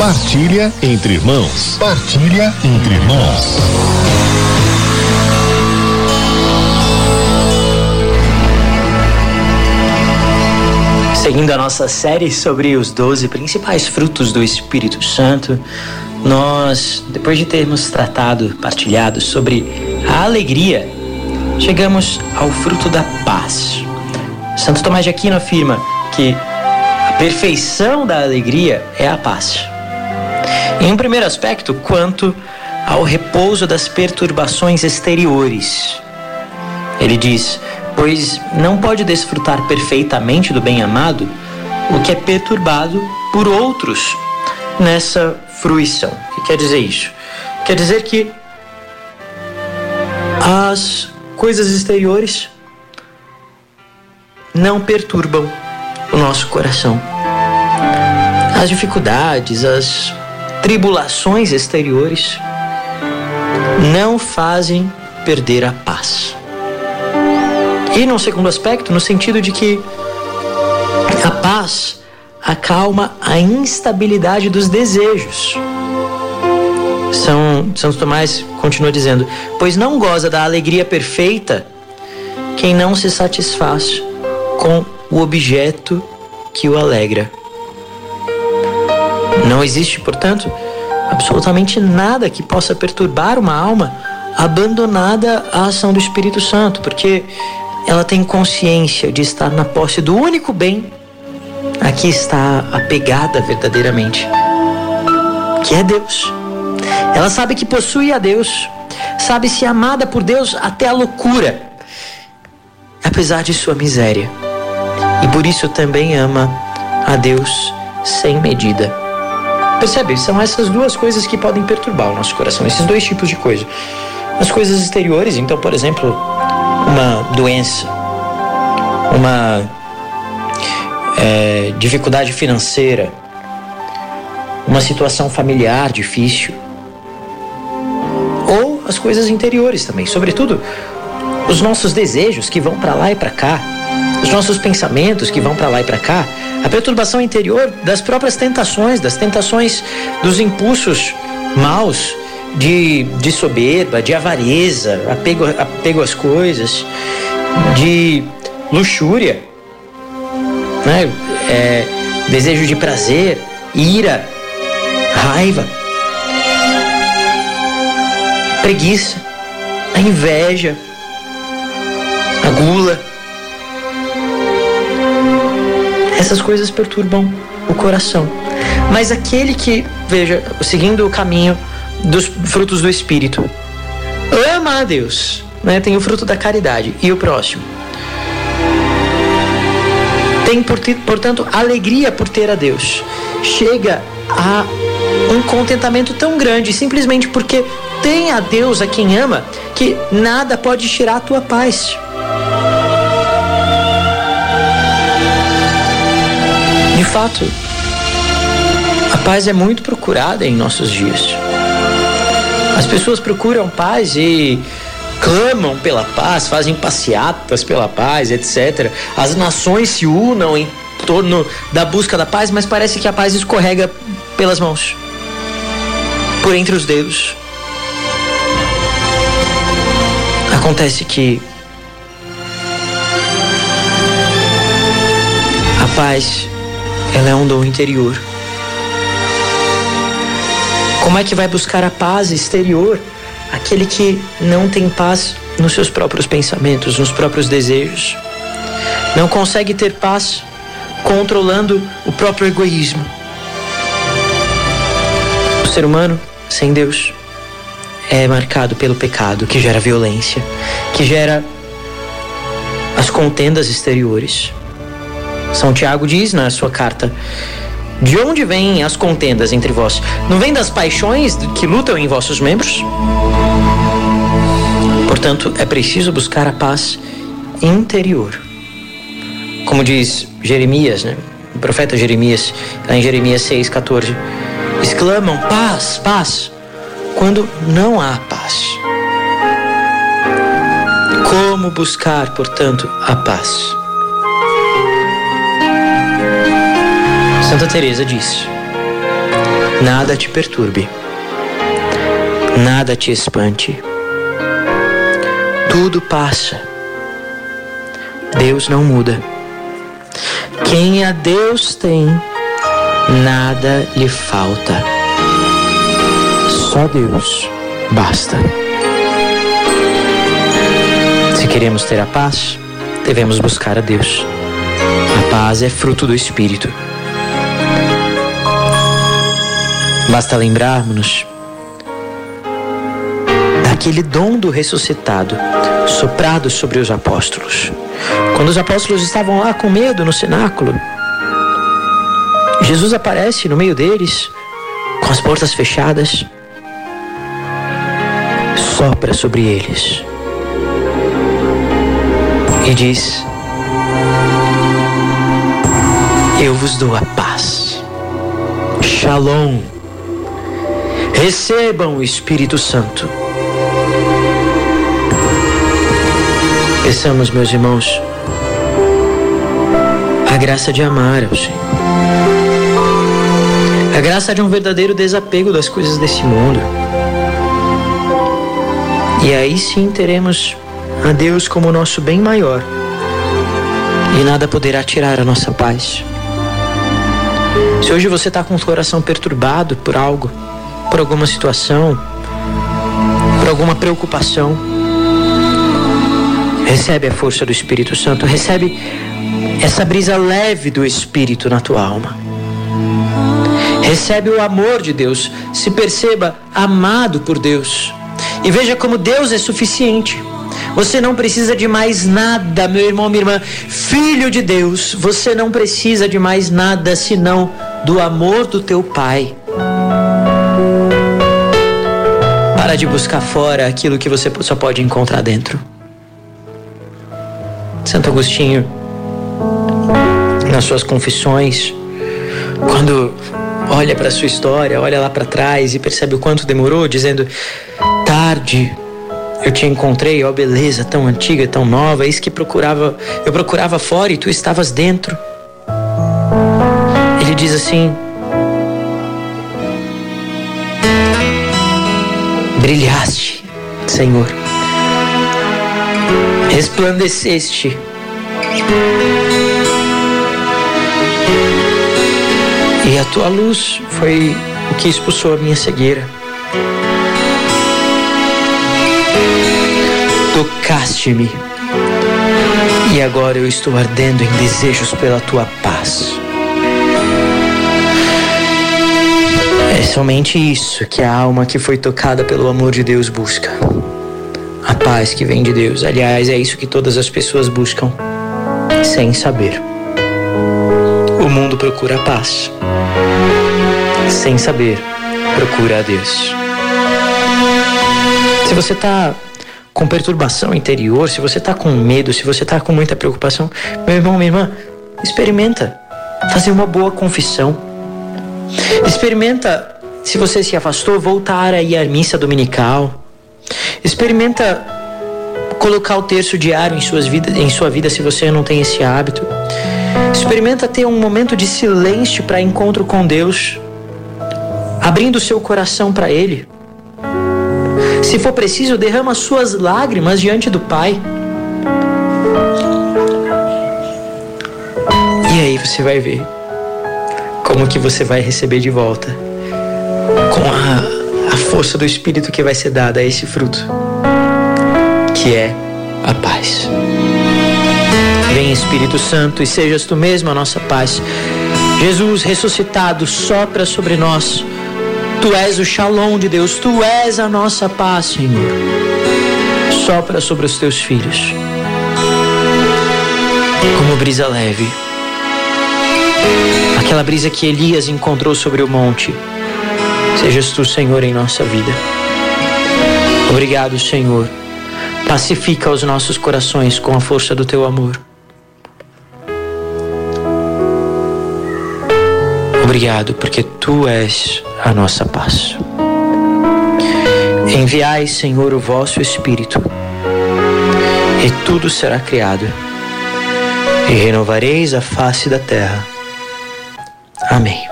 Partilha entre irmãos. Partilha entre irmãos. Seguindo a nossa série sobre os doze principais frutos do Espírito Santo, nós, depois de termos tratado, partilhado sobre a alegria, chegamos ao fruto da paz. Santo Tomás de Aquino afirma que a perfeição da alegria é a paz. Em um primeiro aspecto, quanto ao repouso das perturbações exteriores. Ele diz: Pois não pode desfrutar perfeitamente do bem-amado o que é perturbado por outros nessa fruição. O que quer dizer isso? Quer dizer que as coisas exteriores não perturbam o nosso coração. As dificuldades, as tribulações exteriores não fazem perder a paz. E num segundo aspecto, no sentido de que a paz acalma a instabilidade dos desejos. São Santo Tomás continua dizendo: Pois não goza da alegria perfeita quem não se satisfaz com o objeto que o alegra. Não existe, portanto, absolutamente nada que possa perturbar uma alma abandonada à ação do Espírito Santo, porque ela tem consciência de estar na posse do único bem a que está apegada verdadeiramente, que é Deus. Ela sabe que possui a Deus, sabe-se amada por Deus até a loucura, apesar de sua miséria. E por isso também ama a Deus sem medida. Percebe? São essas duas coisas que podem perturbar o nosso coração, esses dois tipos de coisa. As coisas exteriores, então, por exemplo, uma doença, uma é, dificuldade financeira, uma situação familiar difícil, ou as coisas interiores também, sobretudo os nossos desejos que vão para lá e para cá, os nossos pensamentos que vão para lá e para cá, a perturbação interior das próprias tentações, das tentações dos impulsos maus de, de soberba, de avareza, apego, apego às coisas, de luxúria, né? É, desejo de prazer, ira, raiva, preguiça, a inveja, a gula. Essas coisas perturbam o coração. Mas aquele que, veja, seguindo o caminho dos frutos do Espírito, ama a Deus, né? tem o fruto da caridade e o próximo. Tem, portanto, alegria por ter a Deus. Chega a um contentamento tão grande simplesmente porque tem a Deus a quem ama que nada pode tirar a tua paz. Fato, a paz é muito procurada em nossos dias. As pessoas procuram paz e clamam pela paz, fazem passeatas pela paz, etc. As nações se unam em torno da busca da paz, mas parece que a paz escorrega pelas mãos, por entre os dedos. Acontece que a paz ela é um dom interior. Como é que vai buscar a paz exterior aquele que não tem paz nos seus próprios pensamentos, nos próprios desejos? Não consegue ter paz controlando o próprio egoísmo. O ser humano sem Deus é marcado pelo pecado que gera violência, que gera as contendas exteriores. São Tiago diz na sua carta: De onde vêm as contendas entre vós? Não vem das paixões que lutam em vossos membros? Portanto, é preciso buscar a paz interior. Como diz Jeremias, né? o profeta Jeremias, em Jeremias 6,14, exclamam paz, paz, quando não há paz. Como buscar, portanto, a paz? Santa Teresa diz: Nada te perturbe, nada te espante. Tudo passa. Deus não muda. Quem a Deus tem, nada lhe falta. Só Deus basta. Se queremos ter a paz, devemos buscar a Deus. A paz é fruto do Espírito. Basta lembrarmos daquele dom do ressuscitado soprado sobre os apóstolos. Quando os apóstolos estavam lá com medo no cenáculo, Jesus aparece no meio deles, com as portas fechadas, sopra sobre eles e diz: Eu vos dou a paz. Shalom. Recebam o Espírito Santo. Peçamos, meus irmãos, a graça de amar ao Senhor. A graça de um verdadeiro desapego das coisas desse mundo. E aí sim teremos a Deus como nosso bem maior. E nada poderá tirar a nossa paz. Se hoje você está com o coração perturbado por algo, por alguma situação, por alguma preocupação, recebe a força do Espírito Santo, recebe essa brisa leve do Espírito na tua alma. Recebe o amor de Deus, se perceba amado por Deus. E veja como Deus é suficiente. Você não precisa de mais nada, meu irmão, minha irmã. Filho de Deus, você não precisa de mais nada senão do amor do teu Pai. Para de buscar fora aquilo que você só pode encontrar dentro. Santo Agostinho, nas suas confissões, quando olha para sua história, olha lá para trás e percebe o quanto demorou, dizendo: tarde eu te encontrei, ó beleza tão antiga, tão nova, eis que procurava, eu procurava fora e tu estavas dentro. Ele diz assim: Brilhaste, Senhor, resplandeceste. E a tua luz foi o que expulsou a minha cegueira. Tocaste-me. E agora eu estou ardendo em desejos pela tua paz. É somente isso que a alma que foi tocada pelo amor de Deus busca. A paz que vem de Deus. Aliás, é isso que todas as pessoas buscam, sem saber. O mundo procura a paz. Sem saber, procura a Deus. Se você está com perturbação interior, se você está com medo, se você está com muita preocupação, meu irmão, minha irmã, experimenta fazer uma boa confissão. Experimenta, se você se afastou, voltar a ir à missa dominical. Experimenta colocar o terço diário em, suas vida, em sua vida se você não tem esse hábito. Experimenta ter um momento de silêncio para encontro com Deus, abrindo seu coração para Ele. Se for preciso, derrama suas lágrimas diante do Pai. E aí você vai ver como que você vai receber de volta com a, a força do Espírito que vai ser dada a esse fruto, que é a paz. Vem Espírito Santo e sejas tu mesmo a nossa paz. Jesus ressuscitado sopra sobre nós Tu és o shalom de Deus, tu és a nossa paz, Senhor. Sopra sobre os teus filhos, como brisa leve. Aquela brisa que Elias encontrou sobre o monte. Sejas tu, Senhor, em nossa vida. Obrigado, Senhor. Pacifica os nossos corações com a força do teu amor. Obrigado, porque tu és a nossa paz. Enviai, Senhor, o vosso Espírito, e tudo será criado, e renovareis a face da terra. Amém.